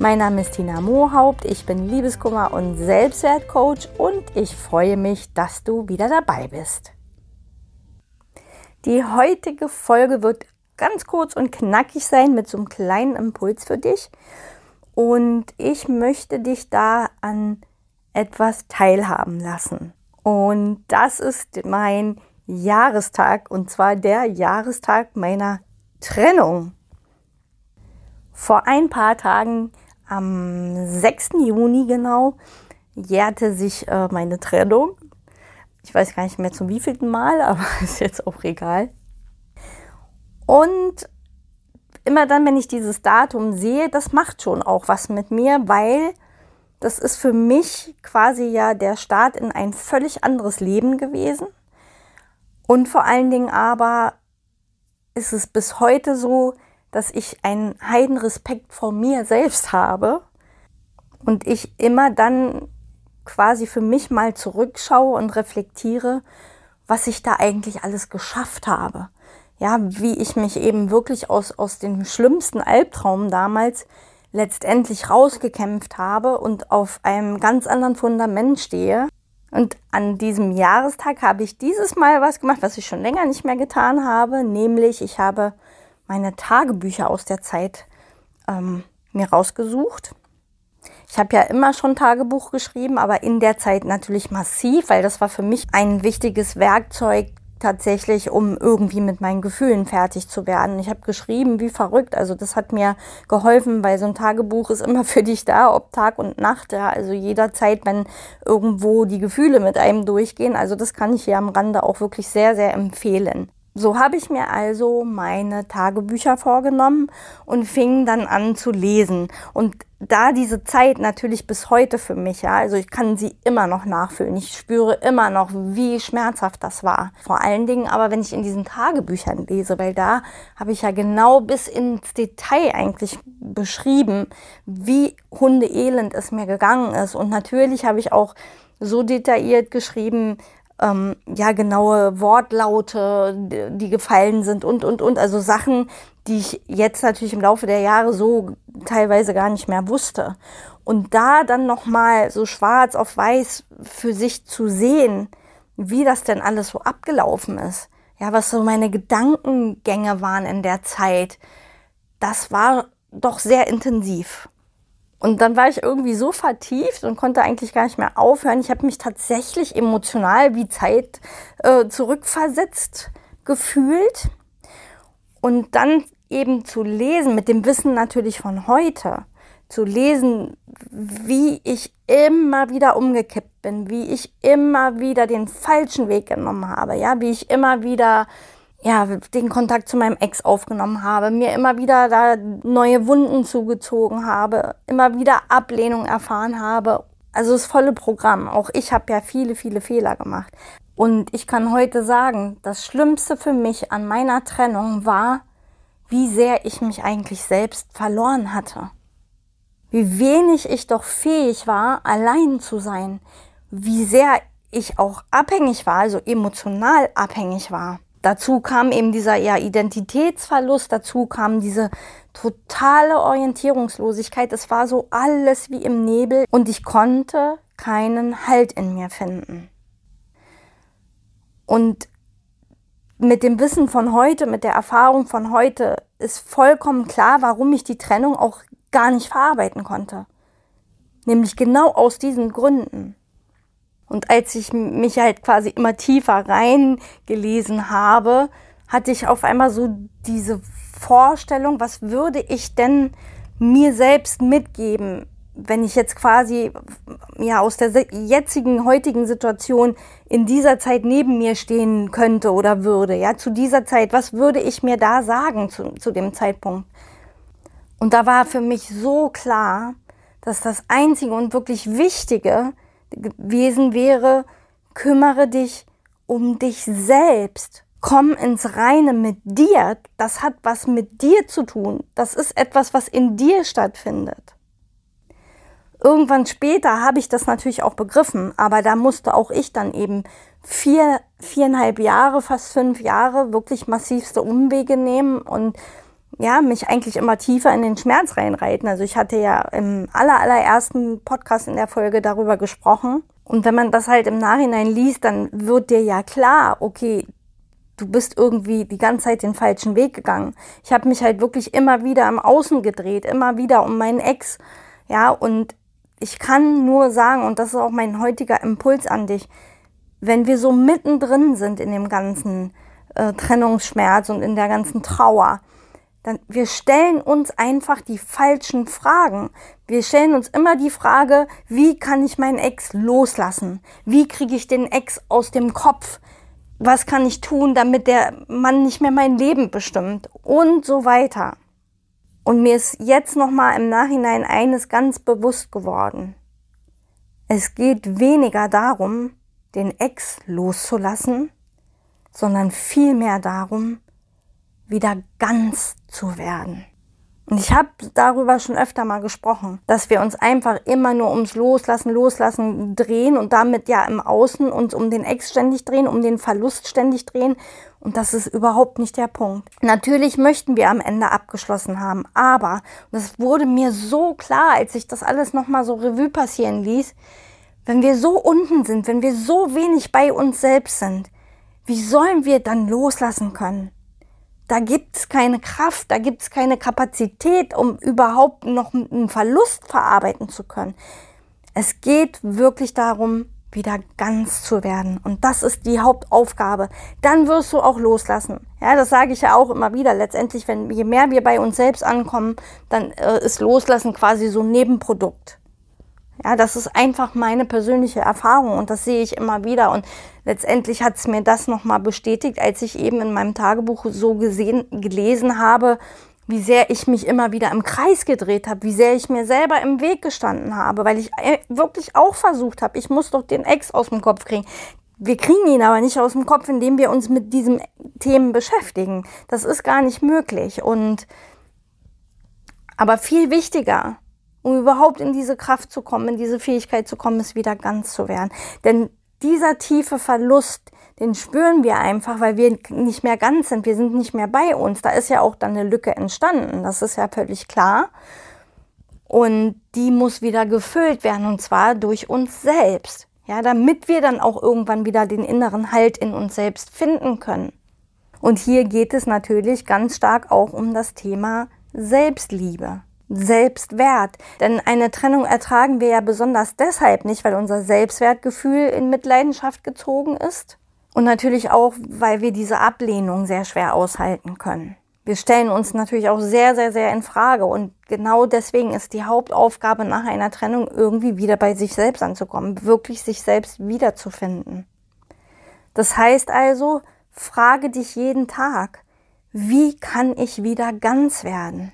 Mein Name ist Tina Mohaupt, ich bin Liebeskummer und Selbstwertcoach und ich freue mich, dass du wieder dabei bist. Die heutige Folge wird ganz kurz und knackig sein mit so einem kleinen Impuls für dich und ich möchte dich da an etwas teilhaben lassen. Und das ist mein Jahrestag und zwar der Jahrestag meiner Trennung. Vor ein paar Tagen, am 6. Juni genau, jährte sich äh, meine Trennung. Ich weiß gar nicht mehr zum wievielten Mal, aber ist jetzt auch egal. Und immer dann, wenn ich dieses Datum sehe, das macht schon auch was mit mir, weil das ist für mich quasi ja der Start in ein völlig anderes Leben gewesen. Und vor allen Dingen aber ist es bis heute so, dass ich einen heiden Respekt vor mir selbst habe und ich immer dann quasi für mich mal zurückschaue und reflektiere, was ich da eigentlich alles geschafft habe. Ja, wie ich mich eben wirklich aus, aus dem schlimmsten Albtraum damals letztendlich rausgekämpft habe und auf einem ganz anderen Fundament stehe. Und an diesem Jahrestag habe ich dieses Mal was gemacht, was ich schon länger nicht mehr getan habe, nämlich ich habe meine Tagebücher aus der Zeit ähm, mir rausgesucht. Ich habe ja immer schon Tagebuch geschrieben, aber in der Zeit natürlich massiv, weil das war für mich ein wichtiges Werkzeug, tatsächlich, um irgendwie mit meinen Gefühlen fertig zu werden. Ich habe geschrieben, wie verrückt. Also das hat mir geholfen, weil so ein Tagebuch ist immer für dich da, ob Tag und Nacht. Ja. Also jederzeit, wenn irgendwo die Gefühle mit einem durchgehen. Also das kann ich hier am Rande auch wirklich sehr, sehr empfehlen. So habe ich mir also meine Tagebücher vorgenommen und fing dann an zu lesen. Und da diese Zeit natürlich bis heute für mich, ja, also ich kann sie immer noch nachfühlen. Ich spüre immer noch, wie schmerzhaft das war. Vor allen Dingen aber, wenn ich in diesen Tagebüchern lese, weil da habe ich ja genau bis ins Detail eigentlich beschrieben, wie hundeelend es mir gegangen ist. Und natürlich habe ich auch so detailliert geschrieben, ähm, ja, genaue Wortlaute, die gefallen sind und, und, und. Also Sachen, die ich jetzt natürlich im Laufe der Jahre so teilweise gar nicht mehr wusste. Und da dann nochmal so schwarz auf weiß für sich zu sehen, wie das denn alles so abgelaufen ist. Ja, was so meine Gedankengänge waren in der Zeit, das war doch sehr intensiv. Und dann war ich irgendwie so vertieft und konnte eigentlich gar nicht mehr aufhören. Ich habe mich tatsächlich emotional wie Zeit äh, zurückversetzt gefühlt. Und dann eben zu lesen, mit dem Wissen natürlich von heute, zu lesen, wie ich immer wieder umgekippt bin, wie ich immer wieder den falschen Weg genommen habe, ja, wie ich immer wieder ja, den Kontakt zu meinem Ex aufgenommen habe, mir immer wieder da neue Wunden zugezogen habe, immer wieder Ablehnung erfahren habe. Also das volle Programm. Auch ich habe ja viele, viele Fehler gemacht. Und ich kann heute sagen, das Schlimmste für mich an meiner Trennung war, wie sehr ich mich eigentlich selbst verloren hatte. Wie wenig ich doch fähig war, allein zu sein. Wie sehr ich auch abhängig war, also emotional abhängig war. Dazu kam eben dieser ja, Identitätsverlust, dazu kam diese totale Orientierungslosigkeit. Es war so alles wie im Nebel und ich konnte keinen Halt in mir finden. Und mit dem Wissen von heute, mit der Erfahrung von heute ist vollkommen klar, warum ich die Trennung auch gar nicht verarbeiten konnte. Nämlich genau aus diesen Gründen. Und als ich mich halt quasi immer tiefer reingelesen habe, hatte ich auf einmal so diese Vorstellung, was würde ich denn mir selbst mitgeben, wenn ich jetzt quasi ja aus der jetzigen heutigen Situation in dieser Zeit neben mir stehen könnte oder würde, ja, zu dieser Zeit, was würde ich mir da sagen zu, zu dem Zeitpunkt? Und da war für mich so klar, dass das Einzige und wirklich Wichtige gewesen wäre, kümmere dich um dich selbst. Komm ins Reine mit dir. Das hat was mit dir zu tun. Das ist etwas, was in dir stattfindet. Irgendwann später habe ich das natürlich auch begriffen, aber da musste auch ich dann eben vier, viereinhalb Jahre, fast fünf Jahre wirklich massivste Umwege nehmen und ja, mich eigentlich immer tiefer in den Schmerz reinreiten. Also ich hatte ja im aller, allerersten Podcast in der Folge darüber gesprochen. Und wenn man das halt im Nachhinein liest, dann wird dir ja klar, okay, du bist irgendwie die ganze Zeit den falschen Weg gegangen. Ich habe mich halt wirklich immer wieder im Außen gedreht, immer wieder um meinen Ex. Ja, und ich kann nur sagen, und das ist auch mein heutiger Impuls an dich, wenn wir so mittendrin sind in dem ganzen äh, Trennungsschmerz und in der ganzen Trauer, dann wir stellen uns einfach die falschen Fragen. Wir stellen uns immer die Frage, wie kann ich meinen Ex loslassen? Wie kriege ich den Ex aus dem Kopf? Was kann ich tun, damit der Mann nicht mehr mein Leben bestimmt? Und so weiter. Und mir ist jetzt nochmal im Nachhinein eines ganz bewusst geworden. Es geht weniger darum, den Ex loszulassen, sondern vielmehr darum, wieder ganz zu werden. Und ich habe darüber schon öfter mal gesprochen, dass wir uns einfach immer nur ums Loslassen, Loslassen drehen und damit ja im Außen uns um den Ex ständig drehen, um den Verlust ständig drehen. Und das ist überhaupt nicht der Punkt. Natürlich möchten wir am Ende abgeschlossen haben, aber, das wurde mir so klar, als ich das alles nochmal so Revue passieren ließ, wenn wir so unten sind, wenn wir so wenig bei uns selbst sind, wie sollen wir dann loslassen können? Da gibt's keine Kraft, da gibt's keine Kapazität, um überhaupt noch einen Verlust verarbeiten zu können. Es geht wirklich darum, wieder ganz zu werden. Und das ist die Hauptaufgabe. Dann wirst du auch loslassen. Ja, das sage ich ja auch immer wieder. Letztendlich, wenn je mehr wir bei uns selbst ankommen, dann äh, ist Loslassen quasi so ein Nebenprodukt. Ja, das ist einfach meine persönliche Erfahrung und das sehe ich immer wieder. Und letztendlich hat es mir das nochmal bestätigt, als ich eben in meinem Tagebuch so gesehen, gelesen habe, wie sehr ich mich immer wieder im Kreis gedreht habe, wie sehr ich mir selber im Weg gestanden habe, weil ich äh, wirklich auch versucht habe, ich muss doch den Ex aus dem Kopf kriegen. Wir kriegen ihn aber nicht aus dem Kopf, indem wir uns mit diesen Themen beschäftigen. Das ist gar nicht möglich. Und aber viel wichtiger, um überhaupt in diese Kraft zu kommen, in diese Fähigkeit zu kommen, es wieder ganz zu werden. Denn dieser tiefe Verlust, den spüren wir einfach, weil wir nicht mehr ganz sind. Wir sind nicht mehr bei uns. Da ist ja auch dann eine Lücke entstanden. Das ist ja völlig klar. Und die muss wieder gefüllt werden und zwar durch uns selbst. Ja, damit wir dann auch irgendwann wieder den inneren Halt in uns selbst finden können. Und hier geht es natürlich ganz stark auch um das Thema Selbstliebe. Selbstwert. Denn eine Trennung ertragen wir ja besonders deshalb nicht, weil unser Selbstwertgefühl in Mitleidenschaft gezogen ist. Und natürlich auch, weil wir diese Ablehnung sehr schwer aushalten können. Wir stellen uns natürlich auch sehr, sehr, sehr in Frage. Und genau deswegen ist die Hauptaufgabe nach einer Trennung irgendwie wieder bei sich selbst anzukommen, wirklich sich selbst wiederzufinden. Das heißt also, frage dich jeden Tag, wie kann ich wieder ganz werden?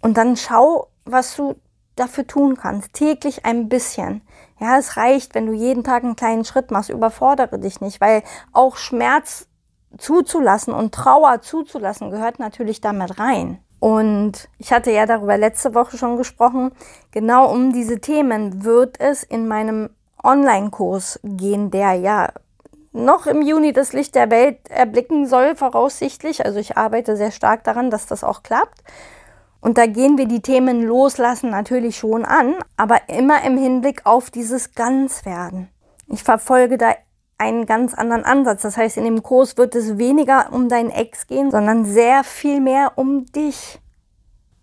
Und dann schau, was du dafür tun kannst. Täglich ein bisschen. Ja, es reicht, wenn du jeden Tag einen kleinen Schritt machst. Überfordere dich nicht, weil auch Schmerz zuzulassen und Trauer zuzulassen gehört natürlich damit rein. Und ich hatte ja darüber letzte Woche schon gesprochen. Genau um diese Themen wird es in meinem Online-Kurs gehen, der ja noch im Juni das Licht der Welt erblicken soll, voraussichtlich. Also ich arbeite sehr stark daran, dass das auch klappt. Und da gehen wir die Themen loslassen natürlich schon an, aber immer im Hinblick auf dieses Ganzwerden. Ich verfolge da einen ganz anderen Ansatz. Das heißt, in dem Kurs wird es weniger um dein Ex gehen, sondern sehr viel mehr um dich.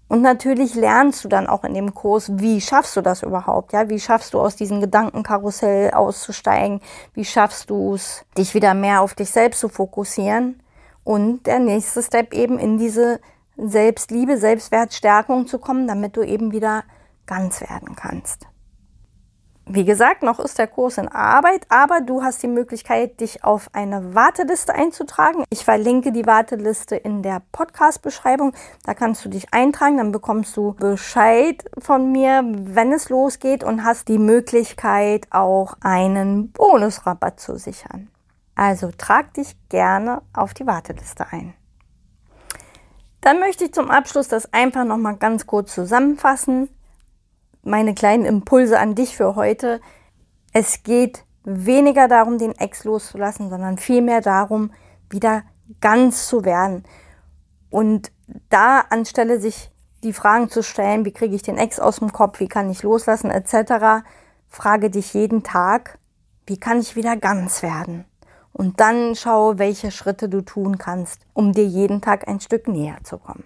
Und natürlich lernst du dann auch in dem Kurs, wie schaffst du das überhaupt? Ja, wie schaffst du aus diesem Gedankenkarussell auszusteigen? Wie schaffst du es, dich wieder mehr auf dich selbst zu fokussieren? Und der nächste Step eben in diese Selbstliebe, Selbstwertstärkung zu kommen, damit du eben wieder ganz werden kannst. Wie gesagt, noch ist der Kurs in Arbeit, aber du hast die Möglichkeit, dich auf eine Warteliste einzutragen. Ich verlinke die Warteliste in der Podcast-Beschreibung. Da kannst du dich eintragen, dann bekommst du Bescheid von mir, wenn es losgeht und hast die Möglichkeit, auch einen Bonusrabatt zu sichern. Also trag dich gerne auf die Warteliste ein. Dann möchte ich zum Abschluss das einfach noch mal ganz kurz zusammenfassen meine kleinen Impulse an dich für heute. Es geht weniger darum, den Ex loszulassen, sondern vielmehr darum, wieder ganz zu werden. Und da anstelle sich die Fragen zu stellen, wie kriege ich den Ex aus dem Kopf, wie kann ich loslassen, etc., frage dich jeden Tag, wie kann ich wieder ganz werden? Und dann schaue, welche Schritte du tun kannst, um dir jeden Tag ein Stück näher zu kommen.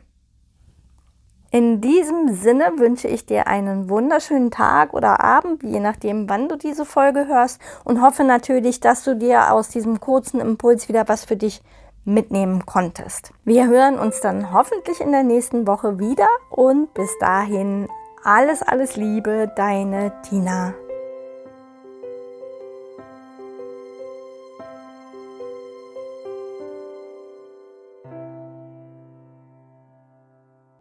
In diesem Sinne wünsche ich dir einen wunderschönen Tag oder Abend, je nachdem, wann du diese Folge hörst und hoffe natürlich, dass du dir aus diesem kurzen Impuls wieder was für dich mitnehmen konntest. Wir hören uns dann hoffentlich in der nächsten Woche wieder und bis dahin alles, alles Liebe, deine Tina.